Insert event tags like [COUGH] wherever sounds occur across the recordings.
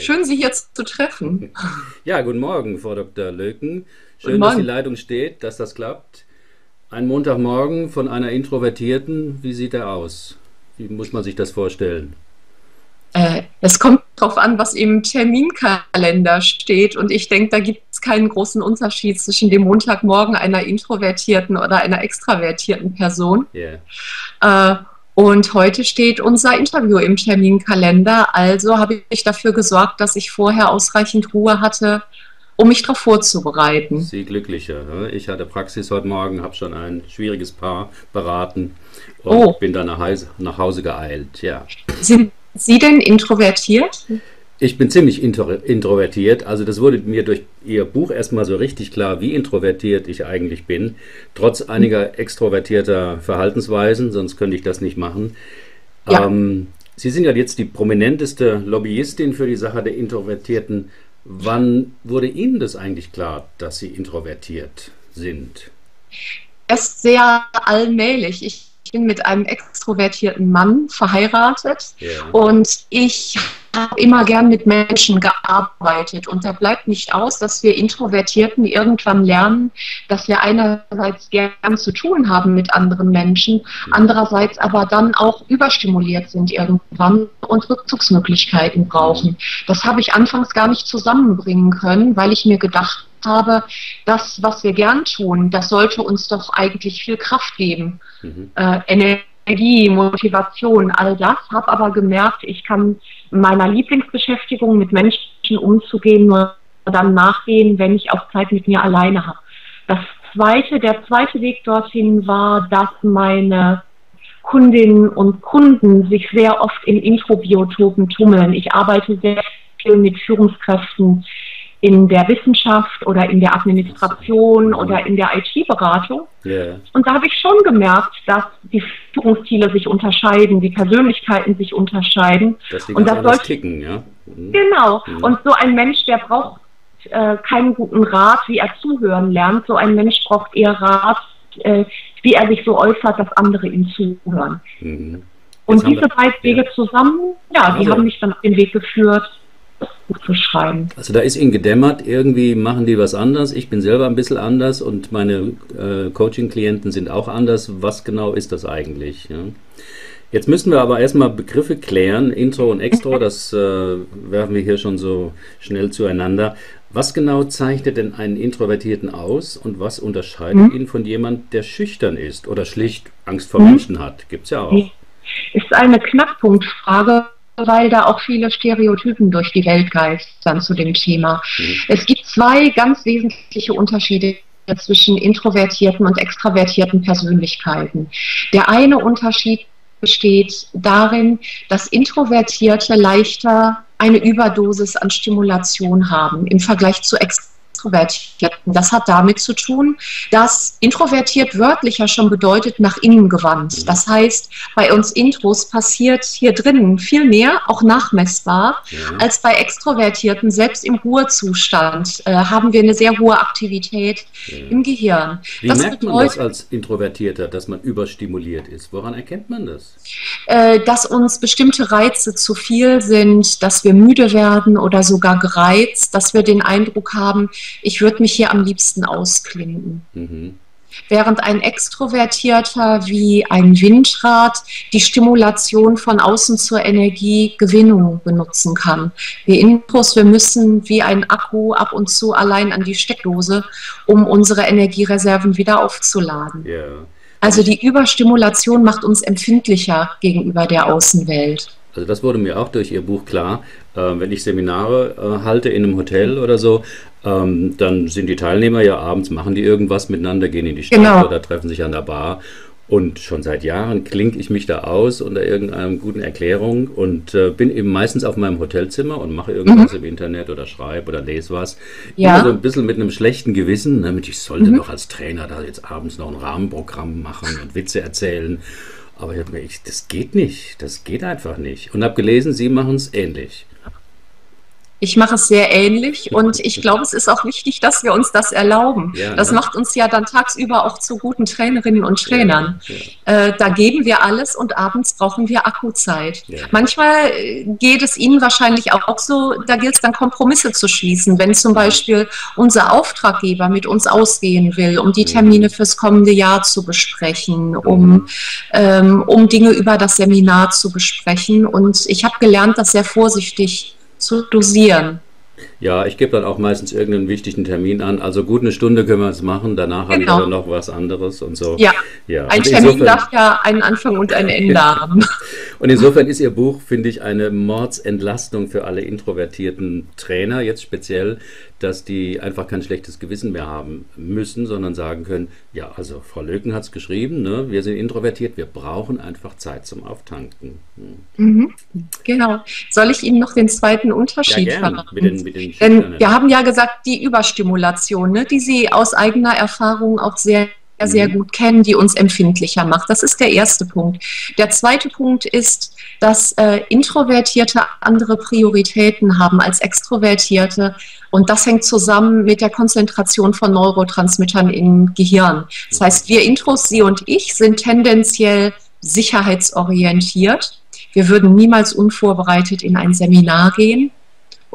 Schön, Sie hier zu treffen. Ja, guten Morgen, Frau Dr. Löken. Schön, dass die Leitung steht, dass das klappt. Ein Montagmorgen von einer Introvertierten, wie sieht er aus? Wie muss man sich das vorstellen? Äh, es kommt darauf an, was im Terminkalender steht. Und ich denke, da gibt es keinen großen Unterschied zwischen dem Montagmorgen einer introvertierten oder einer extravertierten Person. Yeah. Äh, und heute steht unser Interview im Terminkalender. Also habe ich dafür gesorgt, dass ich vorher ausreichend Ruhe hatte, um mich darauf vorzubereiten. Sie glücklicher. Ne? Ich hatte Praxis heute Morgen, habe schon ein schwieriges Paar beraten und oh. bin dann nach Hause, nach Hause geeilt. Ja. Sind Sie denn introvertiert? Ich bin ziemlich introvertiert. Also das wurde mir durch Ihr Buch erstmal so richtig klar, wie introvertiert ich eigentlich bin. Trotz einiger extrovertierter Verhaltensweisen, sonst könnte ich das nicht machen. Ja. Ähm, Sie sind ja jetzt die prominenteste Lobbyistin für die Sache der Introvertierten. Wann wurde Ihnen das eigentlich klar, dass Sie introvertiert sind? Erst sehr allmählich. Ich bin mit einem extrovertierten Mann verheiratet yeah. und ich habe immer gern mit Menschen gearbeitet und da bleibt nicht aus, dass wir Introvertierten irgendwann lernen, dass wir einerseits gern zu tun haben mit anderen Menschen, andererseits aber dann auch überstimuliert sind irgendwann und Rückzugsmöglichkeiten brauchen. Das habe ich anfangs gar nicht zusammenbringen können, weil ich mir gedacht habe, das, was wir gern tun, das sollte uns doch eigentlich viel Kraft geben. Mhm. Äh, Energie, Motivation, all das. Habe aber gemerkt, ich kann meiner Lieblingsbeschäftigung mit Menschen umzugehen nur dann nachgehen, wenn ich auch Zeit mit mir alleine habe. Das zweite, der zweite Weg dorthin war, dass meine Kundinnen und Kunden sich sehr oft in Introbiotopen tummeln. Ich arbeite sehr viel mit Führungskräften in der Wissenschaft oder in der Administration oder in der IT-Beratung. Yeah. Und da habe ich schon gemerkt, dass die Führungsstile sich unterscheiden, die Persönlichkeiten sich unterscheiden. Das und das soll ticken, ja. Mhm. Genau. Mhm. Und so ein Mensch, der braucht äh, keinen guten Rat, wie er zuhören lernt. So ein Mensch braucht eher Rat, äh, wie er sich so äußert, dass andere ihm zuhören. Mhm. Und diese beiden Wege ja. zusammen, ja, die also. haben mich dann auf den Weg geführt, Buch zu schreiben. Also da ist Ihnen gedämmert, irgendwie machen die was anders. Ich bin selber ein bisschen anders und meine äh, Coaching-Klienten sind auch anders. Was genau ist das eigentlich? Ja? Jetzt müssen wir aber erstmal Begriffe klären. Intro und Extro, [LAUGHS] das äh, werfen wir hier schon so schnell zueinander. Was genau zeichnet denn einen Introvertierten aus und was unterscheidet mhm. ihn von jemand, der schüchtern ist oder schlicht Angst vor mhm. Menschen hat? Gibt es ja auch. Ist eine Knackpunktfrage weil da auch viele Stereotypen durch die Welt geistern zu dem Thema. Mhm. Es gibt zwei ganz wesentliche Unterschiede zwischen introvertierten und extravertierten Persönlichkeiten. Der eine Unterschied besteht darin, dass Introvertierte leichter eine Überdosis an Stimulation haben im Vergleich zu Extravertierten. Introvertierten. Das hat damit zu tun, dass introvertiert wörtlicher schon bedeutet nach innen gewandt. Das heißt, bei uns Intros passiert hier drinnen viel mehr, auch nachmessbar, ja. als bei Extrovertierten. Selbst im Ruhezustand äh, haben wir eine sehr hohe Aktivität ja. im Gehirn. Wie das merkt man das als Introvertierter, dass man überstimuliert ist? Woran erkennt man das? Äh, dass uns bestimmte Reize zu viel sind, dass wir müde werden oder sogar gereizt, dass wir den Eindruck haben, ich würde mich hier am liebsten ausklinken. Mhm. Während ein Extrovertierter wie ein Windrad die Stimulation von außen zur Energiegewinnung benutzen kann. Wir Intros, wir müssen wie ein Akku ab und zu allein an die Steckdose, um unsere Energiereserven wieder aufzuladen. Yeah. Also die Überstimulation macht uns empfindlicher gegenüber der Außenwelt. Also das wurde mir auch durch Ihr Buch klar. Äh, wenn ich Seminare äh, halte in einem Hotel oder so, ähm, dann sind die Teilnehmer ja abends, machen die irgendwas miteinander, gehen in die Stadt genau. oder treffen sich an der Bar. Und schon seit Jahren klinke ich mich da aus unter irgendeiner guten Erklärung und äh, bin eben meistens auf meinem Hotelzimmer und mache irgendwas mhm. im Internet oder schreibe oder lese was. Ja. Immer so ein bisschen mit einem schlechten Gewissen, damit ich sollte mhm. doch als Trainer da jetzt abends noch ein Rahmenprogramm machen und Witze erzählen. Aber ich habe mir, ich, das geht nicht, das geht einfach nicht. Und habe gelesen, Sie machen es ähnlich. Ich mache es sehr ähnlich und ich glaube, es ist auch wichtig, dass wir uns das erlauben. Ja, das ne? macht uns ja dann tagsüber auch zu guten Trainerinnen und Trainern. Ja, ja. Äh, da geben wir alles und abends brauchen wir Akkuzeit. Manchmal äh, geht es Ihnen wahrscheinlich auch so, da gilt es dann Kompromisse zu schließen. Wenn zum Beispiel unser Auftraggeber mit uns ausgehen will, um die. Termine fürs kommende Jahr zu besprechen, um, ähm, um Dinge über das Seminar zu besprechen. Und ich habe gelernt, das sehr vorsichtig zu dosieren. Ja, ich gebe dann auch meistens irgendeinen wichtigen Termin an. Also gut eine Stunde können wir es machen, danach genau. habe ich genau. dann noch was anderes und so. Ja, ja. ein Termin insofern, darf ja einen Anfang und ein Ende haben. [LAUGHS] Und insofern ist Ihr Buch, finde ich, eine Mordsentlastung für alle introvertierten Trainer, jetzt speziell, dass die einfach kein schlechtes Gewissen mehr haben müssen, sondern sagen können, ja, also Frau Löken hat es geschrieben, ne? wir sind introvertiert, wir brauchen einfach Zeit zum Auftanken. Hm. Mhm, genau. Soll ich Ihnen noch den zweiten Unterschied ja, verraten? Mit den, mit den Denn wir haben ja gesagt, die Überstimulation, ne, die Sie aus eigener Erfahrung auch sehr sehr mhm. gut kennen, die uns empfindlicher macht. Das ist der erste Punkt. Der zweite Punkt ist, dass äh, Introvertierte andere Prioritäten haben als Extrovertierte. Und das hängt zusammen mit der Konzentration von Neurotransmittern im Gehirn. Das heißt, wir Intros, Sie und ich, sind tendenziell sicherheitsorientiert. Wir würden niemals unvorbereitet in ein Seminar gehen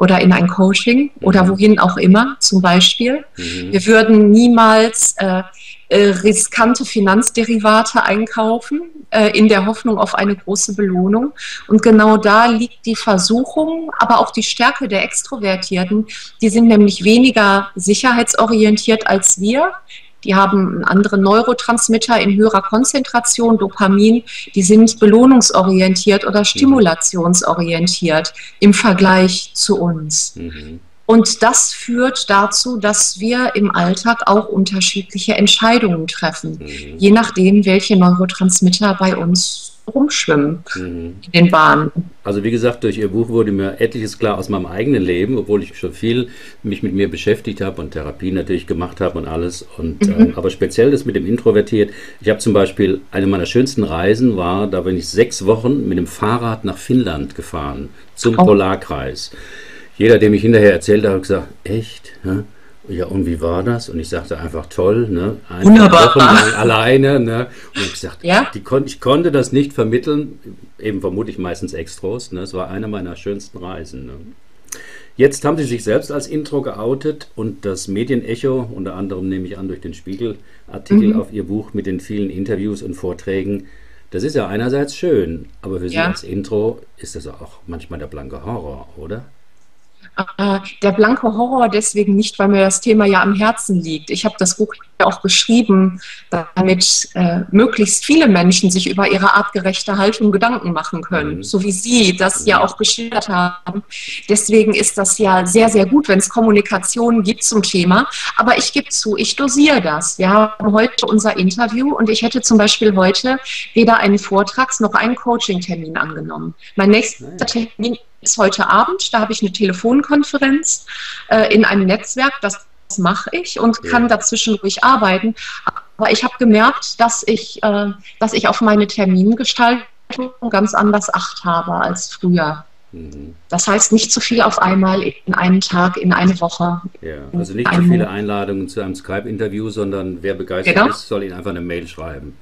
oder in ein Coaching oder mhm. wohin auch immer zum Beispiel. Mhm. Wir würden niemals äh, äh, riskante Finanzderivate einkaufen, äh, in der Hoffnung auf eine große Belohnung. Und genau da liegt die Versuchung, aber auch die Stärke der Extrovertierten. Die sind nämlich weniger sicherheitsorientiert als wir. Die haben andere Neurotransmitter in höherer Konzentration, Dopamin. Die sind belohnungsorientiert oder stimulationsorientiert im Vergleich zu uns. Mhm. Und das führt dazu, dass wir im Alltag auch unterschiedliche Entscheidungen treffen, mhm. je nachdem, welche Neurotransmitter bei uns rumschwimmen mhm. in den Bahnen. Also wie gesagt, durch Ihr Buch wurde mir etliches klar aus meinem eigenen Leben, obwohl ich schon viel mich mit mir beschäftigt habe und Therapie natürlich gemacht habe und alles. Und, mhm. äh, aber speziell das mit dem Introvertiert. Ich habe zum Beispiel, eine meiner schönsten Reisen war, da bin ich sechs Wochen mit dem Fahrrad nach Finnland gefahren, zum oh. Polarkreis jeder, dem ich hinterher erzählt habe, hat gesagt, echt? Ja? Ja, und wie war das? Und ich sagte einfach toll, ne? Ein Wunderbar. Wochen alleine, ne? Und ich sagte, ja? die kon ich konnte das nicht vermitteln, eben vermutlich meistens Extros, ne? Es war eine meiner schönsten Reisen. Ne? Jetzt haben Sie sich selbst als Intro geoutet und das Medienecho, unter anderem nehme ich an durch den Spiegelartikel mhm. auf Ihr Buch mit den vielen Interviews und Vorträgen, das ist ja einerseits schön, aber für Sie ja. als Intro ist das auch manchmal der blanke Horror, oder? Äh, der blanke Horror deswegen nicht, weil mir das Thema ja am Herzen liegt. Ich habe das Buch ja auch geschrieben, damit äh, möglichst viele Menschen sich über ihre artgerechte Haltung Gedanken machen können, mhm. so wie Sie das ja auch geschildert haben. Deswegen ist das ja sehr, sehr gut, wenn es Kommunikation gibt zum Thema. Aber ich gebe zu, ich dosiere das. Wir haben heute unser Interview und ich hätte zum Beispiel heute weder einen Vortrags- noch einen Coaching-Termin angenommen. Mein nächster Termin ist heute Abend, da habe ich eine Telefonkonferenz äh, in einem Netzwerk, das mache ich und kann dazwischen ruhig arbeiten. Aber ich habe gemerkt, dass ich, äh, dass ich auf meine Termingestaltung ganz anders Acht habe als früher. Mhm. Das heißt nicht zu viel auf einmal in einen Tag, in eine Woche. Ja, also nicht zu viele Einladungen zu einem Skype-Interview, sondern wer begeistert genau. ist, soll Ihnen einfach eine Mail schreiben.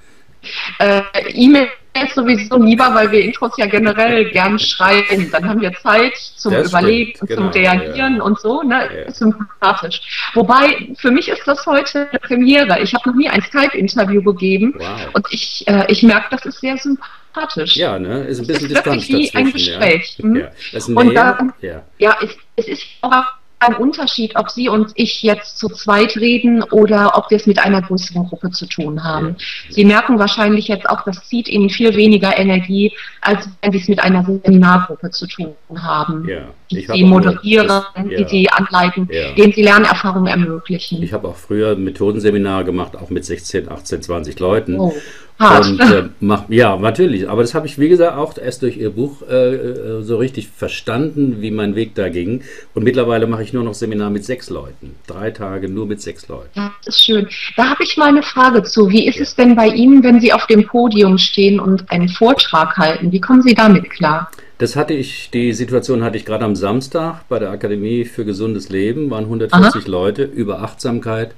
Äh, E-Mail ist sowieso lieber, weil wir Intros ja generell gern schreiben. Dann haben wir Zeit zum das Überlegen und genau, zum Reagieren ja. und so. Ne? Ja. Ist sympathisch. Wobei, für mich ist das heute eine Premiere. Ich habe noch nie ein Skype-Interview gegeben wow. und ich, äh, ich merke, das ist sehr sympathisch. Ja, ne? Ist ein bisschen es ist Distanz wie ein Gespräch. Ja. Hm? Ja. und dann, ja, ja es, es ist auch ein Unterschied, ob Sie und ich jetzt zu zweit reden oder ob wir es mit einer größeren Gruppe zu tun haben. Sie merken wahrscheinlich jetzt auch, das zieht Ihnen viel weniger Energie, als wenn Sie es mit einer Seminargruppe zu tun haben. Ja. Die Sie moderieren, das, ja. die Sie anleiten, ja. denen Sie Lernerfahrungen ermöglichen. Ich habe auch früher Methodenseminare gemacht, auch mit 16, 18, 20 Leuten. Oh. Hart. Und, äh, mach, ja, natürlich. Aber das habe ich, wie gesagt, auch erst durch Ihr Buch äh, äh, so richtig verstanden, wie mein Weg da ging. Und mittlerweile mache ich nur noch Seminar mit sechs Leuten. Drei Tage nur mit sechs Leuten. Das ist schön. Da habe ich mal eine Frage zu. Wie ist ja. es denn bei Ihnen, wenn Sie auf dem Podium stehen und einen Vortrag halten? Wie kommen Sie damit klar? Das hatte ich, die Situation hatte ich gerade am Samstag bei der Akademie für gesundes Leben, waren 140 Aha. Leute über Achtsamkeit.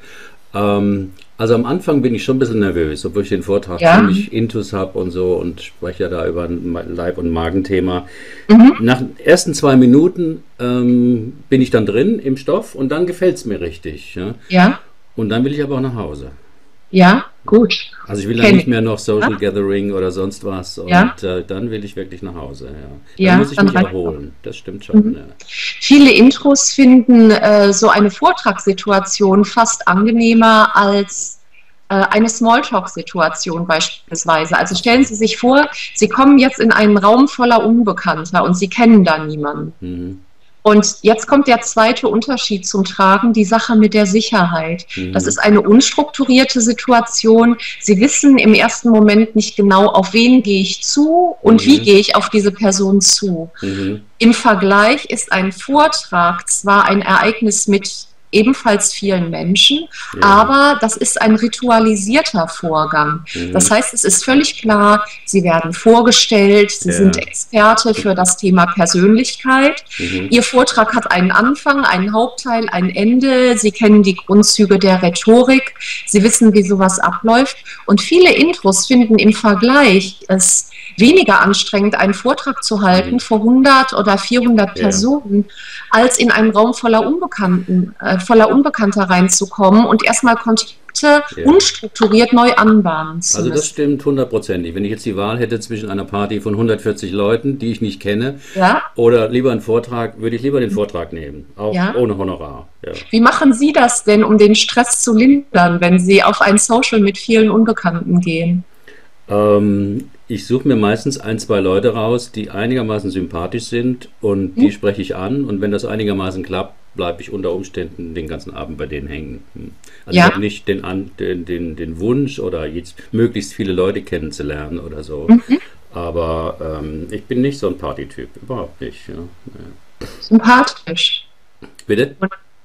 Ähm, also am Anfang bin ich schon ein bisschen nervös, obwohl ich den Vortrag ja. ziemlich intus habe und so und spreche ja da über ein Leib- und Magenthema. Mhm. Nach den ersten zwei Minuten ähm, bin ich dann drin im Stoff und dann gefällt es mir richtig. Ja? ja. Und dann will ich aber auch nach Hause. Ja, gut. Also ich will dann nicht mehr noch Social ja? Gathering oder sonst was und ja. äh, dann will ich wirklich nach Hause. Ja. Dann ja, muss ich mich erholen. Das stimmt schon. Mhm. Viele Intros finden äh, so eine Vortragssituation fast angenehmer als äh, eine Smalltalk-Situation beispielsweise. Also stellen Sie sich vor, Sie kommen jetzt in einen Raum voller Unbekannter und Sie kennen da niemanden. Mhm. Und jetzt kommt der zweite Unterschied zum Tragen, die Sache mit der Sicherheit. Mhm. Das ist eine unstrukturierte Situation. Sie wissen im ersten Moment nicht genau, auf wen gehe ich zu und mhm. wie gehe ich auf diese Person zu. Mhm. Im Vergleich ist ein Vortrag zwar ein Ereignis mit ebenfalls vielen Menschen, ja. aber das ist ein ritualisierter Vorgang. Mhm. Das heißt, es ist völlig klar, Sie werden vorgestellt, Sie ja. sind Experte für das Thema Persönlichkeit. Mhm. Ihr Vortrag hat einen Anfang, einen Hauptteil, ein Ende. Sie kennen die Grundzüge der Rhetorik. Sie wissen, wie sowas abläuft. Und viele Intros finden im Vergleich es weniger anstrengend, einen Vortrag zu halten mhm. vor 100 oder 400 ja. Personen, als in einen Raum voller Unbekannten, äh, voller Unbekannter reinzukommen und erstmal Kontakte ja. unstrukturiert neu anbahnen zu Also das stimmt hundertprozentig. Wenn ich jetzt die Wahl hätte zwischen einer Party von 140 Leuten, die ich nicht kenne, ja. oder lieber einen Vortrag, würde ich lieber den Vortrag nehmen, auch ja. ohne Honorar. Wie machen Sie das denn, um den Stress zu lindern, wenn Sie auf ein Social mit vielen Unbekannten gehen? Ähm, ich suche mir meistens ein, zwei Leute raus, die einigermaßen sympathisch sind und die hm. spreche ich an. Und wenn das einigermaßen klappt, bleibe ich unter Umständen den ganzen Abend bei denen hängen. Hm. Also ja. ich habe nicht den, den, den, den Wunsch oder jetzt möglichst viele Leute kennenzulernen oder so. Mhm. Aber ähm, ich bin nicht so ein Partytyp, überhaupt nicht. Ja. Sympathisch. Bitte?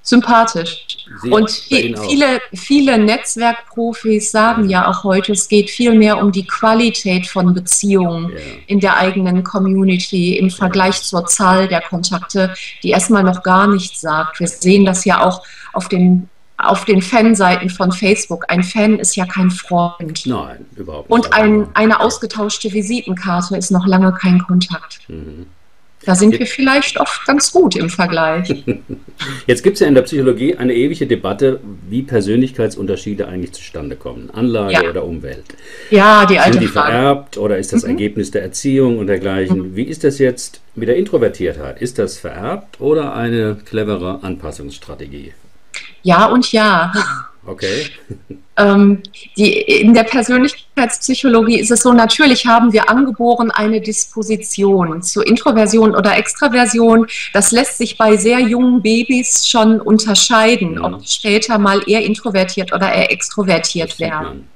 Sympathisch. Sie und viele, viele Netzwerkprofis sagen ja auch heute, es geht viel mehr um die Qualität von Beziehungen ja. in der eigenen Community im Vergleich zur Zahl der Kontakte, die erstmal noch gar nichts sagt. Wir sehen das ja auch auf den auf den Fanseiten von Facebook. Ein Fan ist ja kein Freund. Nein, überhaupt nicht. Und ein, eine ausgetauschte Visitenkarte ist noch lange kein Kontakt. Mhm. Da sind wir vielleicht oft ganz gut im Vergleich. [LAUGHS] Jetzt gibt es ja in der Psychologie eine ewige Debatte, wie Persönlichkeitsunterschiede eigentlich zustande kommen. Anlage ja. oder Umwelt. Ja, die alte Sind die Frage. vererbt oder ist das mhm. Ergebnis der Erziehung und dergleichen? Mhm. Wie ist das jetzt mit der Introvertiertheit? Ist das vererbt oder eine clevere Anpassungsstrategie? Ja und ja. Okay. Ähm, die, in der Persönlichkeitspsychologie ist es so, natürlich haben wir angeboren eine Disposition zur Introversion oder Extraversion. Das lässt sich bei sehr jungen Babys schon unterscheiden, ja. ob später mal eher introvertiert oder eher extrovertiert werden.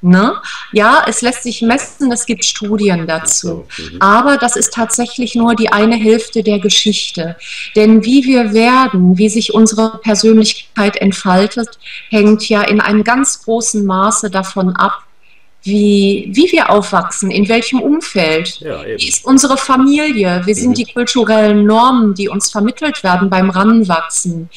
Ne? Ja, es lässt sich messen, es gibt Studien dazu. Mhm. Aber das ist tatsächlich nur die eine Hälfte der Geschichte. Denn wie wir werden, wie sich unsere Persönlichkeit entfaltet, hängt ja in einem ganz großen Maße davon ab, wie, wie wir aufwachsen, in welchem Umfeld, ja, wie ist unsere Familie, wie sind mhm. die kulturellen Normen, die uns vermittelt werden beim Ranwachsen,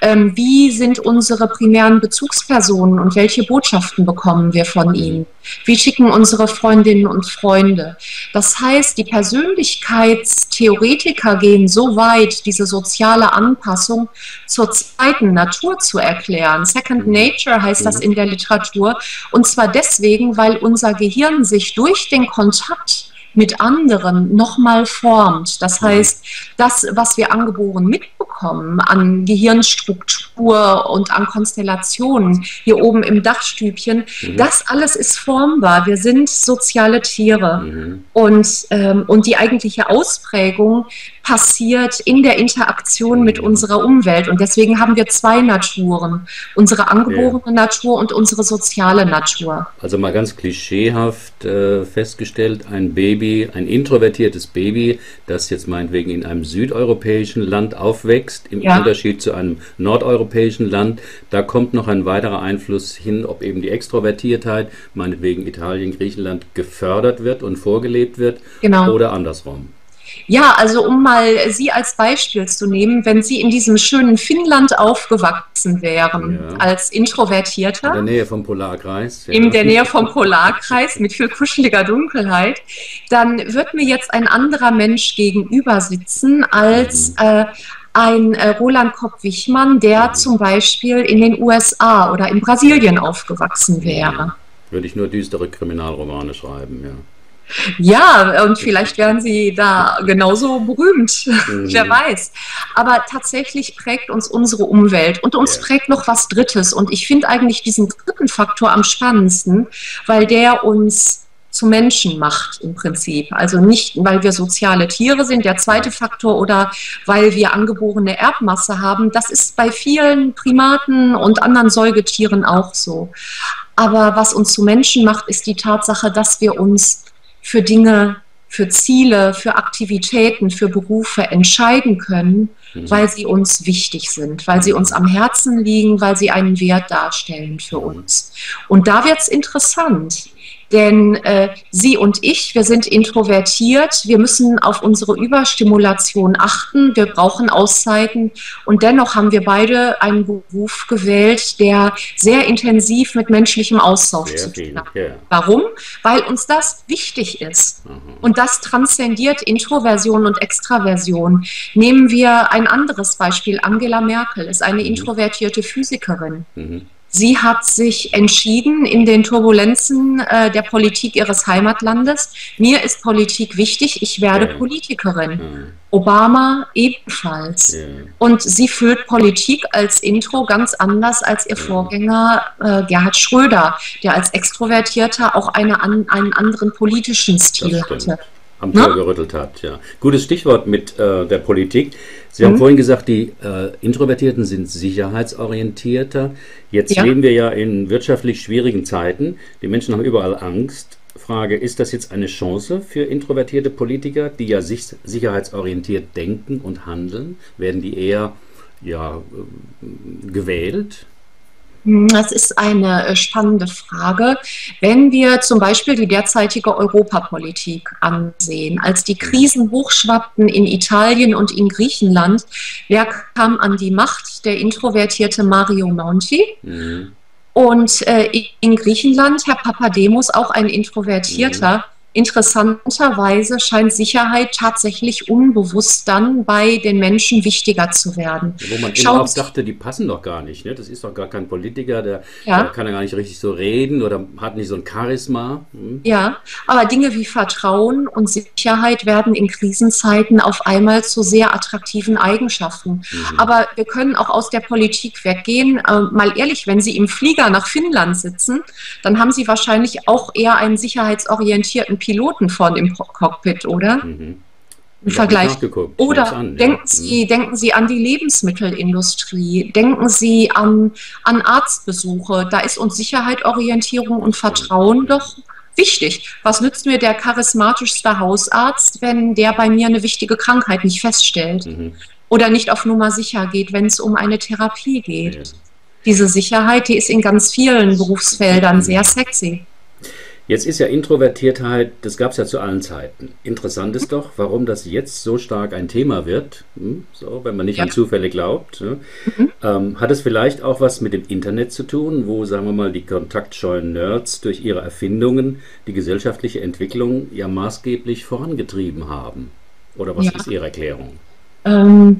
ähm, wie sind unsere primären Bezugspersonen und welche Botschaften bekommen wir von mhm. ihnen, wie schicken unsere Freundinnen und Freunde. Das heißt, die Persönlichkeitstheoretiker gehen so weit, diese soziale Anpassung zur zweiten Natur zu erklären. Second mhm. Nature heißt das in der Literatur und zwar deswegen, weil unser Gehirn sich durch den Kontakt mit anderen nochmal formt. Das heißt, das, was wir angeboren mitbekommen an Gehirnstruktur und an Konstellationen hier oben im Dachstübchen, mhm. das alles ist formbar. Wir sind soziale Tiere. Mhm. Und, ähm, und die eigentliche Ausprägung passiert in der Interaktion mit unserer Umwelt. Und deswegen haben wir zwei Naturen. Unsere angeborene ja. Natur und unsere soziale Natur. Also mal ganz klischeehaft äh, festgestellt, ein Baby, ein introvertiertes Baby, das jetzt meinetwegen in einem südeuropäischen Land aufwächst, im ja. Unterschied zu einem nordeuropäischen Land, da kommt noch ein weiterer Einfluss hin, ob eben die Extrovertiertheit, meinetwegen Italien, Griechenland, gefördert wird und vorgelebt wird genau. oder andersrum. Ja, also um mal Sie als Beispiel zu nehmen, wenn Sie in diesem schönen Finnland aufgewachsen wären, ja. als Introvertierter. In der Nähe vom Polarkreis. Ja. In der Nähe vom Polarkreis mit viel kuscheliger Dunkelheit, dann wird mir jetzt ein anderer Mensch gegenüber sitzen als mhm. äh, ein äh, Roland Kopp-Wichmann, der mhm. zum Beispiel in den USA oder in Brasilien aufgewachsen wäre. Würde ich nur düstere Kriminalromane schreiben, ja. Ja, und vielleicht werden sie da genauso berühmt, mhm. wer weiß. Aber tatsächlich prägt uns unsere Umwelt und uns ja. prägt noch was Drittes. Und ich finde eigentlich diesen dritten Faktor am spannendsten, weil der uns zu Menschen macht im Prinzip. Also nicht, weil wir soziale Tiere sind, der zweite Faktor, oder weil wir angeborene Erbmasse haben. Das ist bei vielen Primaten und anderen Säugetieren auch so. Aber was uns zu Menschen macht, ist die Tatsache, dass wir uns für Dinge, für Ziele, für Aktivitäten, für Berufe entscheiden können, mhm. weil sie uns wichtig sind, weil sie uns am Herzen liegen, weil sie einen Wert darstellen für uns. Und da wird es interessant. Denn äh, Sie und ich, wir sind introvertiert, wir müssen auf unsere Überstimulation achten, wir brauchen Auszeiten und dennoch haben wir beide einen Beruf gewählt, der sehr intensiv mit menschlichem Austausch zu tun hat. Ja. Warum? Weil uns das wichtig ist. Mhm. Und das transzendiert Introversion und Extraversion. Nehmen wir ein anderes Beispiel. Angela Merkel ist eine mhm. introvertierte Physikerin. Mhm. Sie hat sich entschieden in den Turbulenzen äh, der Politik ihres Heimatlandes, mir ist Politik wichtig, ich werde ja. Politikerin. Ja. Obama ebenfalls. Ja. Und sie führt Politik als Intro ganz anders als ihr Vorgänger äh, Gerhard Schröder, der als Extrovertierter auch eine, an, einen anderen politischen Stil hatte am Tor gerüttelt hat. Ja. Gutes Stichwort mit äh, der Politik. Sie haben mhm. vorhin gesagt, die äh, Introvertierten sind sicherheitsorientierter. Jetzt ja. leben wir ja in wirtschaftlich schwierigen Zeiten. Die Menschen haben überall Angst. Frage, ist das jetzt eine Chance für introvertierte Politiker, die ja sich sicherheitsorientiert denken und handeln? Werden die eher ja, äh, gewählt? Das ist eine äh, spannende Frage. Wenn wir zum Beispiel die derzeitige Europapolitik ansehen, als die Krisen hochschwappten in Italien und in Griechenland, wer kam an die Macht? Der introvertierte Mario Monti. Mhm. Und äh, in Griechenland, Herr Papademos, auch ein Introvertierter. Mhm Interessanterweise scheint Sicherheit tatsächlich unbewusst dann bei den Menschen wichtiger zu werden. Wo man Schaut, auch dachte, die passen doch gar nicht. Ne? Das ist doch gar kein Politiker, der, ja. der kann ja gar nicht richtig so reden oder hat nicht so ein Charisma. Hm. Ja, aber Dinge wie Vertrauen und Sicherheit werden in Krisenzeiten auf einmal zu sehr attraktiven Eigenschaften. Mhm. Aber wir können auch aus der Politik weggehen. Äh, mal ehrlich, wenn Sie im Flieger nach Finnland sitzen, dann haben Sie wahrscheinlich auch eher einen sicherheitsorientierten Piloten vorne im Cockpit, oder? Mhm. Im Vergleich. Oder an, denken, ja. Sie, mhm. denken Sie an die Lebensmittelindustrie, denken Sie an, an Arztbesuche. Da ist uns Sicherheit, Orientierung und Vertrauen doch wichtig. Was nützt mir der charismatischste Hausarzt, wenn der bei mir eine wichtige Krankheit nicht feststellt? Mhm. Oder nicht auf Nummer sicher geht, wenn es um eine Therapie geht? Ja. Diese Sicherheit, die ist in ganz vielen Berufsfeldern mhm. sehr sexy. Jetzt ist ja Introvertiertheit, das gab es ja zu allen Zeiten. Interessant ist doch, warum das jetzt so stark ein Thema wird, hm, so, wenn man nicht ja. an Zufälle glaubt. Ne? Mhm. Ähm, hat es vielleicht auch was mit dem Internet zu tun, wo, sagen wir mal, die kontaktscheuen Nerds durch ihre Erfindungen die gesellschaftliche Entwicklung ja maßgeblich vorangetrieben haben? Oder was ja. ist Ihre Erklärung? Ähm,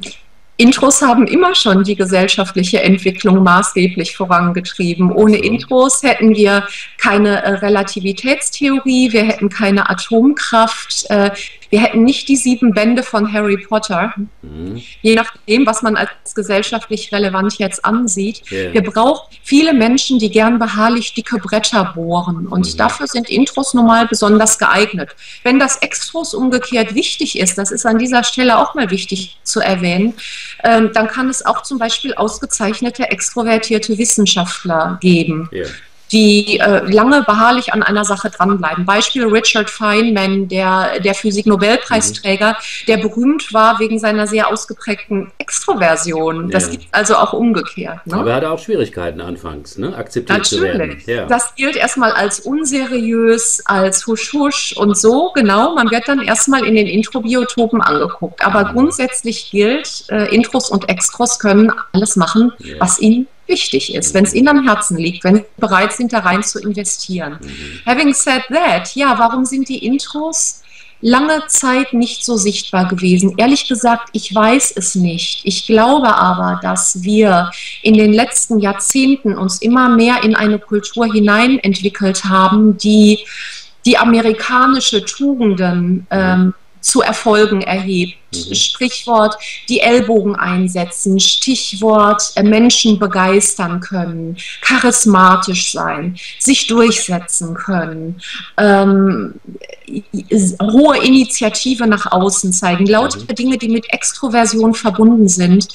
Intros haben immer schon die gesellschaftliche Entwicklung maßgeblich vorangetrieben. Ohne Intros hätten wir keine äh, Relativitätstheorie, wir hätten keine Atomkraft, äh, wir hätten nicht die sieben Bände von Harry Potter, mhm. je nachdem, was man als gesellschaftlich relevant jetzt ansieht. Yeah. Wir brauchen viele Menschen, die gern beharrlich dicke Bretter bohren. Und mhm. dafür sind Intros nun mal besonders geeignet. Wenn das Extros umgekehrt wichtig ist, das ist an dieser Stelle auch mal wichtig zu erwähnen, ähm, dann kann es auch zum Beispiel ausgezeichnete extrovertierte Wissenschaftler geben. Yeah. Die äh, lange beharrlich an einer Sache dranbleiben. Beispiel Richard Feynman, der, der Physik-Nobelpreisträger, mhm. der berühmt war wegen seiner sehr ausgeprägten Extroversion. Das ja. gibt also auch umgekehrt. Ne? Aber er hatte auch Schwierigkeiten anfangs, ne? akzeptiert Natürlich. zu werden. Ja. Das gilt erstmal als unseriös, als husch-husch und so, genau. Man wird dann erstmal in den Introbiotopen angeguckt. Aber mhm. grundsätzlich gilt, äh, Intros und Extros können alles machen, ja. was ihnen wichtig ist, wenn es ihnen am Herzen liegt, wenn sie bereit sind, da rein zu investieren. Mhm. Having said that, ja, warum sind die Intros lange Zeit nicht so sichtbar gewesen? Ehrlich gesagt, ich weiß es nicht. Ich glaube aber, dass wir in den letzten Jahrzehnten uns immer mehr in eine Kultur hineinentwickelt haben, die die amerikanische Tugenden ähm, zu Erfolgen erhebt. Mhm. Sprichwort die Ellbogen einsetzen, Stichwort äh, Menschen begeistern können, charismatisch sein, sich durchsetzen können, ähm, hohe Initiative nach außen zeigen, lauter mhm. Dinge, die mit Extroversion verbunden sind.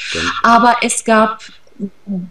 Aber es gab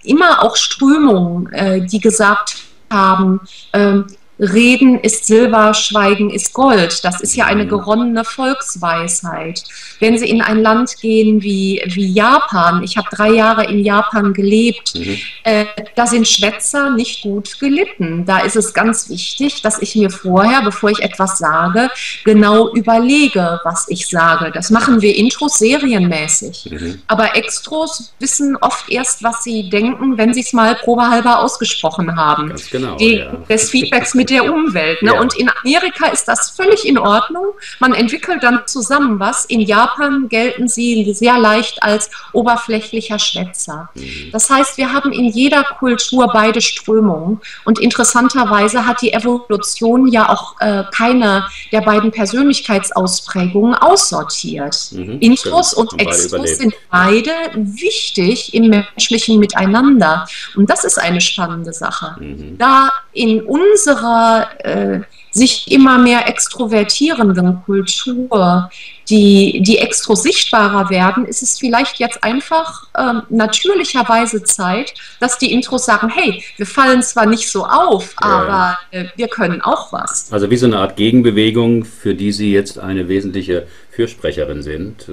immer auch Strömungen, äh, die gesagt haben, äh, Reden ist Silber, Schweigen ist Gold. Das ist ja eine geronnene Volksweisheit. Wenn Sie in ein Land gehen wie, wie Japan, ich habe drei Jahre in Japan gelebt, mhm. äh, da sind Schwätzer nicht gut gelitten. Da ist es ganz wichtig, dass ich mir vorher, bevor ich etwas sage, genau überlege, was ich sage. Das machen wir Intros serienmäßig. Mhm. Aber Extros wissen oft erst, was sie denken, wenn sie es mal probehalber ausgesprochen haben. Ganz genau. Die, ja. Des Feedbacks mit mit der Umwelt. Ne? Ja. Und in Amerika ist das völlig in Ordnung. Man entwickelt dann zusammen was. In Japan gelten sie sehr leicht als oberflächlicher Schwätzer. Mhm. Das heißt, wir haben in jeder Kultur beide Strömungen. Und interessanterweise hat die Evolution ja auch äh, keine der beiden Persönlichkeitsausprägungen aussortiert. Mhm. Intros und Extros sind beide wichtig im menschlichen Miteinander. Und das ist eine spannende Sache. Mhm. Da in unserer äh, sich immer mehr extrovertierenden Kultur, die, die extro sichtbarer werden, ist es vielleicht jetzt einfach äh, natürlicherweise Zeit, dass die Intros sagen, hey, wir fallen zwar nicht so auf, ja. aber äh, wir können auch was. Also wie so eine Art Gegenbewegung, für die Sie jetzt eine wesentliche Fürsprecherin sind.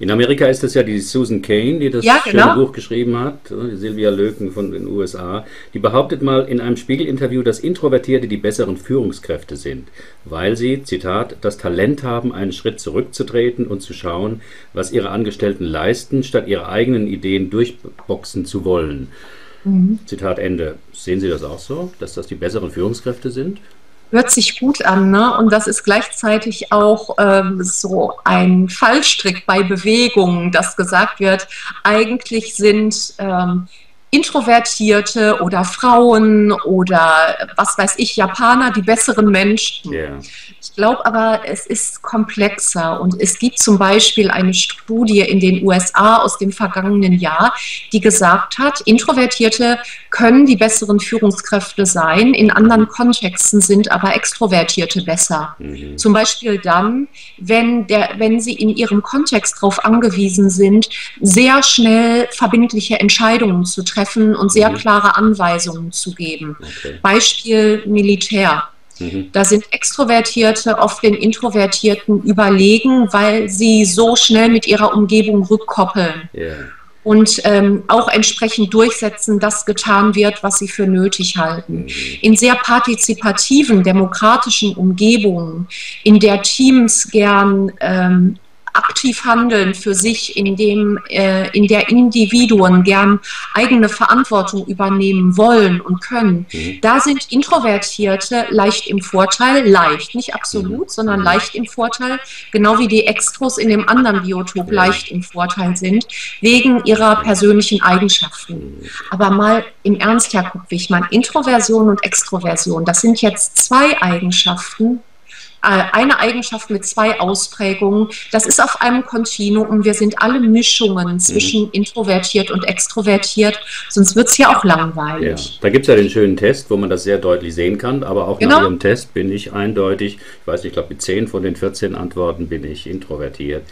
In Amerika ist es ja die Susan Kane, die das ja, genau. schöne Buch geschrieben hat, die Silvia Löken von den USA. Die behauptet mal in einem Spiegel-Interview, dass Introvertierte die besseren Führungskräfte sind, weil sie, Zitat, das Talent haben, einen Schritt zurückzutreten und zu schauen, was ihre Angestellten leisten, statt ihre eigenen Ideen durchboxen zu wollen. Mhm. Zitat Ende. Sehen Sie das auch so, dass das die besseren Führungskräfte sind? Hört sich gut an. Ne? Und das ist gleichzeitig auch ähm, so ein Fallstrick bei Bewegungen, dass gesagt wird, eigentlich sind ähm, Introvertierte oder Frauen oder was weiß ich, Japaner, die besseren Menschen. Yeah. Ich glaube aber, es ist komplexer und es gibt zum Beispiel eine Studie in den USA aus dem vergangenen Jahr, die gesagt hat, Introvertierte können die besseren Führungskräfte sein, in anderen Kontexten sind aber Extrovertierte besser. Mhm. Zum Beispiel dann, wenn, der, wenn sie in ihrem Kontext darauf angewiesen sind, sehr schnell verbindliche Entscheidungen zu treffen treffen und sehr mhm. klare Anweisungen zu geben. Okay. Beispiel Militär. Mhm. Da sind Extrovertierte oft den Introvertierten überlegen, weil sie so schnell mit ihrer Umgebung rückkoppeln. Yeah. Und ähm, auch entsprechend durchsetzen, dass getan wird, was sie für nötig halten. Mhm. In sehr partizipativen, demokratischen Umgebungen, in der Teams gern ähm, aktiv handeln für sich, in, dem, äh, in der Individuen gern eigene Verantwortung übernehmen wollen und können, mhm. da sind Introvertierte leicht im Vorteil, leicht, nicht absolut, mhm. sondern leicht im Vorteil, genau wie die Extros in dem anderen Biotop leicht im Vorteil sind, wegen ihrer persönlichen Eigenschaften. Mhm. Aber mal im Ernst, Herr Kupfig, Introversion und Extroversion, das sind jetzt zwei Eigenschaften, eine Eigenschaft mit zwei Ausprägungen. Das ist auf einem Kontinuum. Wir sind alle Mischungen zwischen mhm. introvertiert und extrovertiert, sonst wird es ja auch langweilig. Ja. Da gibt es ja den schönen Test, wo man das sehr deutlich sehen kann, aber auch genau. nach Ihrem Test bin ich eindeutig, ich weiß nicht, ich glaube mit 10 von den 14 Antworten bin ich introvertiert.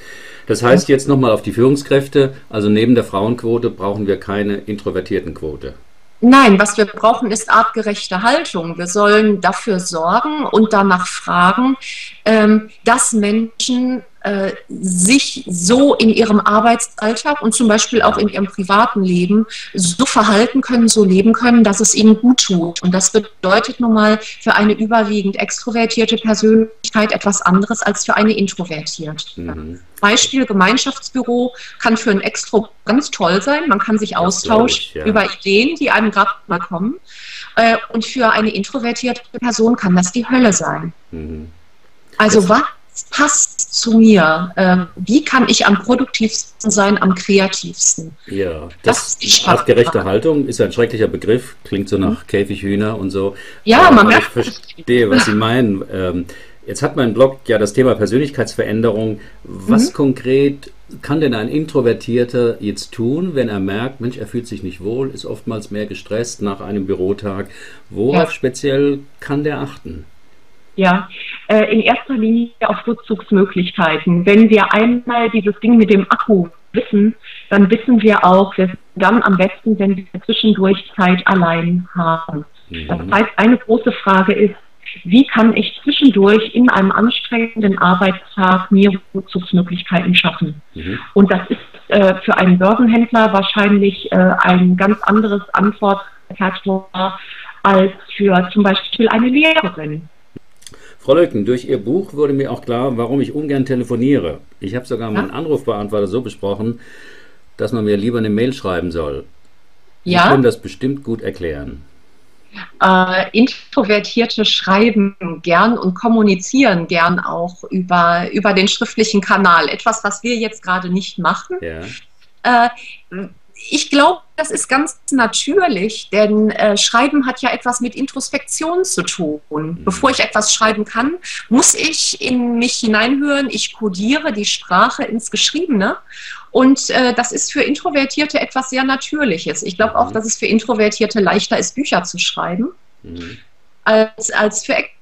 Das heißt jetzt nochmal auf die Führungskräfte, also neben der Frauenquote brauchen wir keine introvertierten Quote. Nein, was wir brauchen, ist artgerechte Haltung. Wir sollen dafür sorgen und danach fragen, ähm, dass Menschen äh, sich so in ihrem Arbeitsalltag und zum Beispiel auch in ihrem privaten Leben so verhalten können, so leben können, dass es ihnen gut tut. Und das bedeutet nun mal für eine überwiegend extrovertierte Persönlichkeit etwas anderes als für eine introvertierte. Mhm. Beispiel Gemeinschaftsbüro kann für ein Extro ganz toll sein. Man kann sich austauschen ich, ja. über Ideen, die einem gerade mal kommen. Äh, und für eine introvertierte Person kann das die Hölle sein. Mhm. Also was passt zu mir? Ähm, wie kann ich am produktivsten sein, am kreativsten? Ja, das, das artgerechte Haltung ist ein schrecklicher Begriff, klingt so nach mhm. Käfighühner und so. Ja, man merkt. Ich verstehe, was Sie meinen. Ähm, jetzt hat mein Blog ja das Thema Persönlichkeitsveränderung. Was mhm. konkret kann denn ein Introvertierter jetzt tun, wenn er merkt, Mensch, er fühlt sich nicht wohl, ist oftmals mehr gestresst nach einem Bürotag? Worauf ja. speziell kann der achten? Ja, äh, in erster Linie auf Rückzugsmöglichkeiten. Wenn wir einmal dieses Ding mit dem Akku wissen, dann wissen wir auch, wir sind dann am besten, wenn wir zwischendurch Zeit allein haben. Mhm. Das heißt, eine große Frage ist, wie kann ich zwischendurch in einem anstrengenden Arbeitstag mir Rückzugsmöglichkeiten schaffen? Mhm. Und das ist äh, für einen Börsenhändler wahrscheinlich äh, ein ganz anderes Antwortfaktor als für zum Beispiel eine Lehrerin. Frau Leuken, durch Ihr Buch wurde mir auch klar, warum ich ungern telefoniere. Ich habe sogar meinen Anrufbeantworter so besprochen, dass man mir lieber eine Mail schreiben soll. Ja. Sie können das bestimmt gut erklären. Äh, Introvertierte schreiben gern und kommunizieren gern auch über, über den schriftlichen Kanal. Etwas, was wir jetzt gerade nicht machen. Ja. Äh, ich glaube, das ist ganz natürlich, denn äh, Schreiben hat ja etwas mit Introspektion zu tun. Mhm. Bevor ich etwas schreiben kann, muss ich in mich hineinhören. Ich kodiere die Sprache ins Geschriebene. Und äh, das ist für Introvertierte etwas sehr Natürliches. Ich glaube auch, mhm. dass es für Introvertierte leichter ist, Bücher zu schreiben. Mhm. Als, als für Extrovertierte.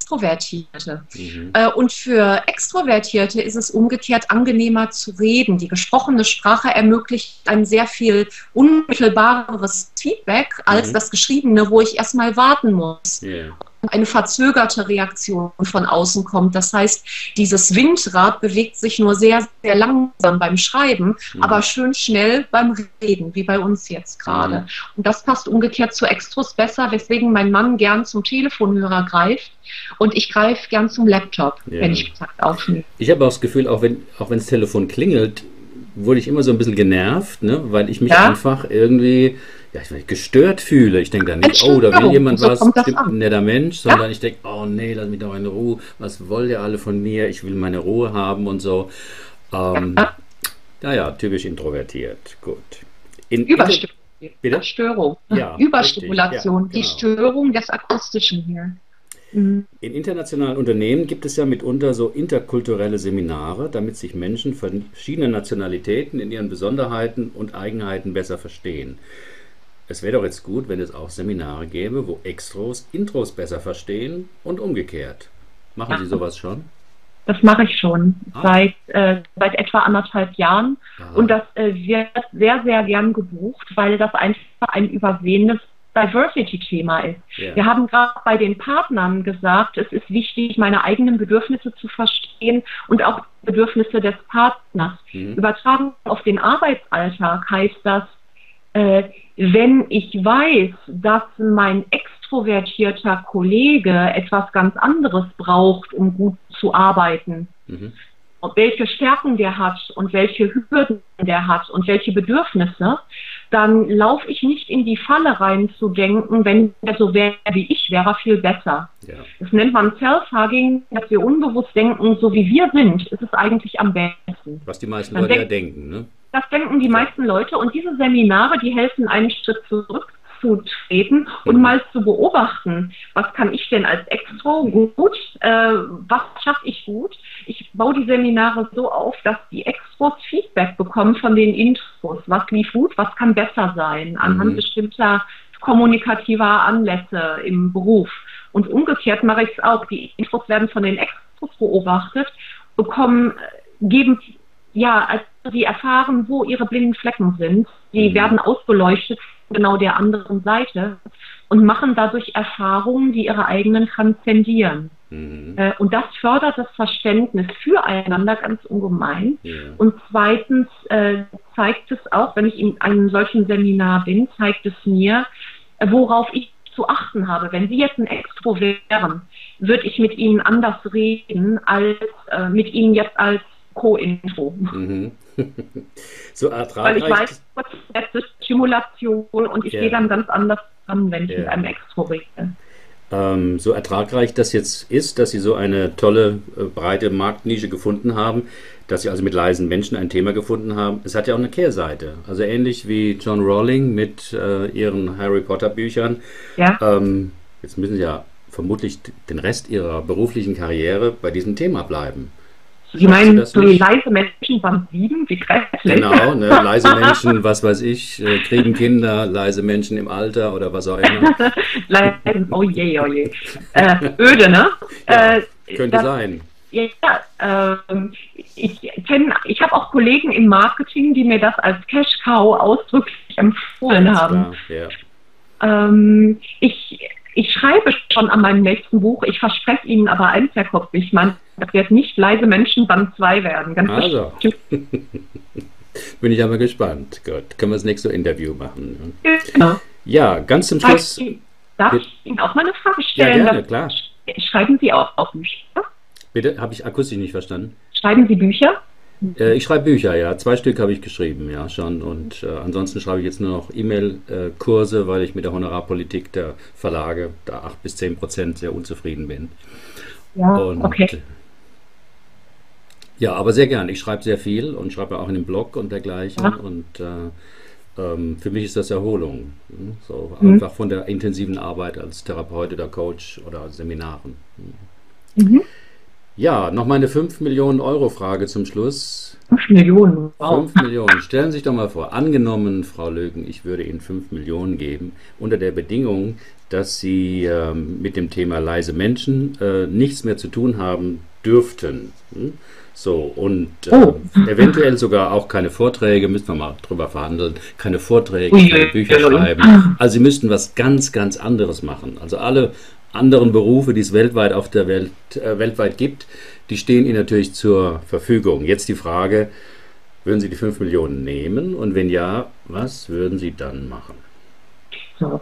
Mhm. Äh, und für Extrovertierte ist es umgekehrt angenehmer zu reden. Die gesprochene Sprache ermöglicht ein sehr viel unmittelbareres Feedback als mhm. das Geschriebene, wo ich erstmal warten muss. Yeah eine verzögerte Reaktion von außen kommt. Das heißt, dieses Windrad bewegt sich nur sehr, sehr langsam beim Schreiben, mhm. aber schön schnell beim Reden, wie bei uns jetzt gerade. Mhm. Und das passt umgekehrt zu Extros besser, weswegen mein Mann gern zum Telefonhörer greift und ich greife gern zum Laptop, ja. wenn ich Kontakt aufnehme. Ich habe auch das Gefühl, auch wenn auch wenn das Telefon klingelt, wurde ich immer so ein bisschen genervt, ne? weil ich mich ja? einfach irgendwie ja, ich gestört fühle. Ich denke dann nicht, oh, da will jemand so was, stimmt ein netter Mensch, sondern ja? ich denke, oh nee, lass mich doch in Ruhe. Was wollt ihr alle von mir? Ich will meine Ruhe haben und so. Ähm, ja. Naja, typisch introvertiert. Gut. In, Überstörung. Ja, Überstimulation. Ja, genau. Die Störung des Akustischen hier. In internationalen Unternehmen gibt es ja mitunter so interkulturelle Seminare, damit sich Menschen verschiedener Nationalitäten in ihren Besonderheiten und Eigenheiten besser verstehen. Es wäre doch jetzt gut, wenn es auch Seminare gäbe, wo Extros Intros besser verstehen und umgekehrt. Machen ja. Sie sowas schon? Das mache ich schon ah. seit, äh, seit etwa anderthalb Jahren. Aha. Und das äh, wird sehr, sehr gern gebucht, weil das einfach ein übersehenes Diversity-Thema ist. Yeah. Wir haben gerade bei den Partnern gesagt, es ist wichtig, meine eigenen Bedürfnisse zu verstehen und auch Bedürfnisse des Partners. Mhm. Übertragen auf den Arbeitsalltag heißt das, äh, wenn ich weiß, dass mein extrovertierter Kollege etwas ganz anderes braucht, um gut zu arbeiten, mhm. welche Stärken der hat und welche Hürden der hat und welche Bedürfnisse, dann laufe ich nicht in die Falle rein zu denken, wenn er so wäre wie ich, wäre er viel besser. Ja. Das nennt man Self-Hugging, dass wir unbewusst denken, so wie wir sind, ist es eigentlich am besten. Was die meisten Leute ja denken, ne? Das denken die meisten Leute und diese Seminare, die helfen einen Schritt zurückzutreten und mhm. mal zu beobachten, was kann ich denn als Extro gut, äh, was schaffe ich gut. Ich baue die Seminare so auf, dass die Extros Feedback bekommen von den Intros. Was lief gut, was kann besser sein, anhand mhm. bestimmter kommunikativer Anlässe im Beruf. Und umgekehrt mache ich es auch. Die Intros werden von den Extros beobachtet, bekommen, geben ja, also sie erfahren, wo ihre blinden Flecken sind. Die mhm. werden ausbeleuchtet genau der anderen Seite und machen dadurch Erfahrungen, die ihre eigenen transzendieren. Mhm. Äh, und das fördert das Verständnis füreinander ganz ungemein. Ja. Und zweitens äh, zeigt es auch, wenn ich in einem solchen Seminar bin, zeigt es mir, äh, worauf ich zu achten habe. Wenn Sie jetzt ein Extro wären, würde ich mit Ihnen anders reden als äh, mit Ihnen jetzt als Co-Intro. Mhm. So ertragreich. Weil ich weiß, das ist Stimulation und ich ja. gehe dann ganz anders an, wenn ich ja. mit einem Extro rede. Ähm, so ertragreich das jetzt ist, dass Sie so eine tolle, äh, breite Marktnische gefunden haben, dass Sie also mit leisen Menschen ein Thema gefunden haben. Es hat ja auch eine Kehrseite. Also ähnlich wie John Rowling mit äh, ihren Harry Potter Büchern. Ja. Ähm, jetzt müssen Sie ja vermutlich den Rest Ihrer beruflichen Karriere bei diesem Thema bleiben. Sie meinen so leise Menschen beim Sieben? Wie grässlich. Genau, ne, [LAUGHS] leise Menschen, was weiß ich, äh, kriegen Kinder, leise Menschen im Alter oder was auch immer. [LAUGHS] leise, oh je, oh je. Äh, öde, ne? [LAUGHS] Ja, äh, könnte das, sein. Ja, ähm, ich kenne, ich habe auch Kollegen im Marketing, die mir das als Cash Cow ausdrücklich empfohlen Alles haben. Klar, ja. ähm, ich, ich schreibe schon an meinem nächsten Buch, ich verspreche Ihnen aber eins, Herr Kopf, ich meine, das wird nicht leise Menschen Band 2 werden. Ganz also. [LAUGHS] Bin ich aber gespannt. Gut, können wir das nächste Interview machen. Genau. Ja, ganz zum Schluss. Darf ich Ihnen auch mal eine Frage stellen? Ja, gerne, klar. Schreiben Sie auch, auch Bücher? Bitte, habe ich akustisch nicht verstanden. Schreiben Sie Bücher? Äh, ich schreibe Bücher, ja. Zwei Stück habe ich geschrieben, ja, schon. Und äh, ansonsten schreibe ich jetzt nur noch E-Mail-Kurse, weil ich mit der Honorarpolitik der Verlage da 8 bis 10 Prozent sehr unzufrieden bin. Ja, und, okay. Ja, aber sehr gern. Ich schreibe sehr viel und schreibe auch in dem Blog und dergleichen. Ja. Und äh, ähm, für mich ist das Erholung. Hm? So mhm. einfach von der intensiven Arbeit als Therapeut oder Coach oder Seminaren. Mhm. Ja, noch meine 5 Millionen Euro Frage zum Schluss. 5 Millionen, wow. 5 Millionen. Stellen Sie sich doch mal vor, angenommen, Frau Lögen, ich würde Ihnen 5 Millionen geben, unter der Bedingung, dass Sie ähm, mit dem Thema leise Menschen äh, nichts mehr zu tun haben dürften. Hm? So, und äh, oh. eventuell sogar auch keine Vorträge, müssen wir mal drüber verhandeln, keine Vorträge, keine Bücher schreiben. Also Sie müssten was ganz, ganz anderes machen. Also alle anderen Berufe, die es weltweit auf der Welt äh, weltweit gibt, die stehen Ihnen natürlich zur Verfügung. Jetzt die Frage, würden Sie die 5 Millionen nehmen und wenn ja, was würden Sie dann machen? So.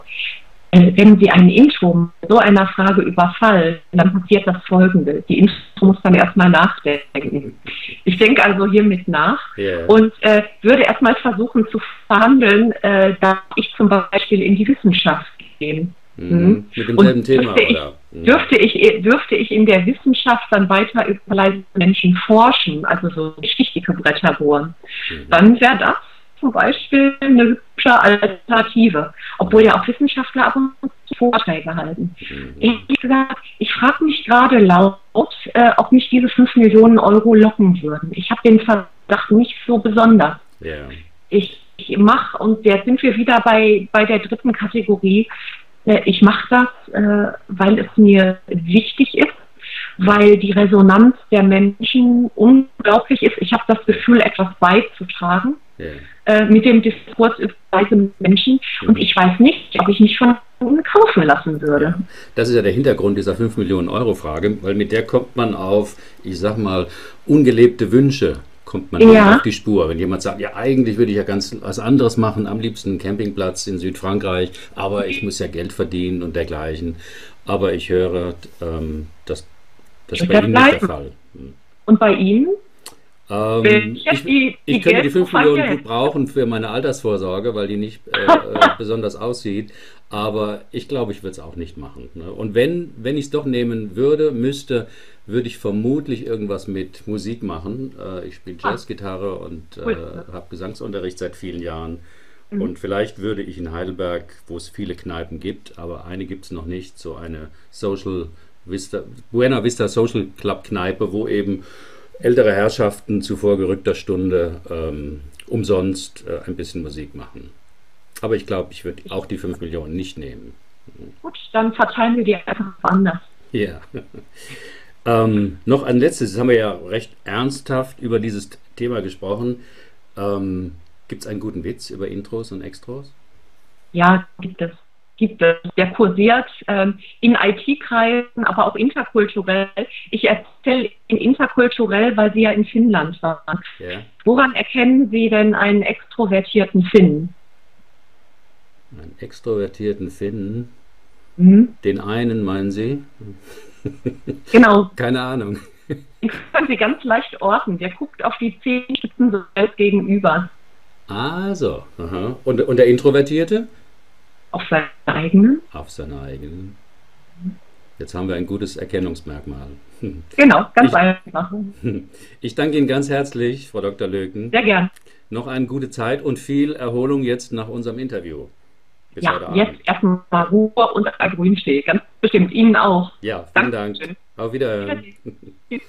Äh, wenn Sie ein Intro mit so einer Frage überfallen, dann passiert das Folgende. Die Intro muss dann erstmal nachdenken. Ich denke also hiermit nach yeah. und äh, würde erstmal versuchen zu verhandeln, äh, dass ich zum Beispiel in die Wissenschaft gehe. Mhm. mhm. Mit demselben und Thema, dürfte oder? Ich, mhm. dürfte, ich, dürfte ich in der Wissenschaft dann weiter über Menschen forschen, also so geschichtliche Bretter bohren, mhm. dann wäre das zum Beispiel eine hübsche Alternative, obwohl ja auch Wissenschaftler ab und zu Vorträge halten. Mhm. Gesagt, ich frage mich gerade laut, äh, ob mich diese 5 Millionen Euro locken würden. Ich habe den Verdacht nicht so besonders. Yeah. Ich, ich mache, und jetzt sind wir wieder bei, bei der dritten Kategorie, ich mache das, äh, weil es mir wichtig ist, weil die Resonanz der Menschen unglaublich ist. Ich habe das Gefühl, etwas beizutragen yeah. Äh, mit dem Diskurs über weiße Menschen. Und ich weiß nicht, ob ich mich von ihnen kaufen lassen würde. Das ist ja der Hintergrund dieser 5 Millionen Euro Frage, weil mit der kommt man auf, ich sag mal, ungelebte Wünsche kommt man ja. auf die Spur. Wenn jemand sagt, ja, eigentlich würde ich ja ganz was anderes machen, am liebsten einen Campingplatz in Südfrankreich, aber ich muss ja Geld verdienen und dergleichen. Aber ich höre, ähm, dass das ist bei Ihnen nicht der Fall. Hm. Und bei Ihnen? Ähm, ich, die, ich könnte die 5 Millionen gut brauchen für meine Altersvorsorge, weil die nicht äh, [LAUGHS] äh, besonders aussieht. Aber ich glaube, ich würde es auch nicht machen. Ne? Und wenn, wenn ich es doch nehmen würde, müsste, würde ich vermutlich irgendwas mit Musik machen. Äh, ich spiele ah. Jazzgitarre und äh, habe Gesangsunterricht seit vielen Jahren. Mhm. Und vielleicht würde ich in Heidelberg, wo es viele Kneipen gibt, aber eine gibt es noch nicht, so eine Social Vista, Buena Vista Social Club Kneipe, wo eben ältere Herrschaften zu vorgerückter Stunde ähm, umsonst äh, ein bisschen Musik machen. Aber ich glaube, ich würde auch die 5 Millionen nicht nehmen. Gut, dann verteilen wir die einfach anders. Ja. [LAUGHS] ähm, noch ein letztes, jetzt haben wir ja recht ernsthaft über dieses Thema gesprochen. Ähm, Gibt es einen guten Witz über Intros und Extros? Ja, gibt es. Gibt es. Der kursiert ähm, in IT-Kreisen, aber auch interkulturell. Ich erzähle in interkulturell, weil Sie ja in Finnland waren. Yeah. Woran erkennen Sie denn einen extrovertierten Finn? Einen extrovertierten Finn? Mhm. Den einen meinen Sie? [LAUGHS] Genau. Keine Ahnung. Den können Sie ganz leicht orten. Der guckt auf die Zehenspitzen so selbst gegenüber. Ah, so. Aha. Und, und der Introvertierte? Auf seine eigenen. Auf seine eigenen. Jetzt haben wir ein gutes Erkennungsmerkmal. [LAUGHS] Genau, ganz ich, einfach. [LAUGHS] Ich danke Ihnen ganz herzlich, Frau Dr. Löken. Sehr gern. Noch eine gute Zeit und viel Erholung jetzt nach unserem Interview. Bis ja, jetzt erstmal Ruhe und Grünstee. Ganz bestimmt Ihnen auch. Ja, vielen Dankeschön. Dank. Auf Wiederhören. [LAUGHS]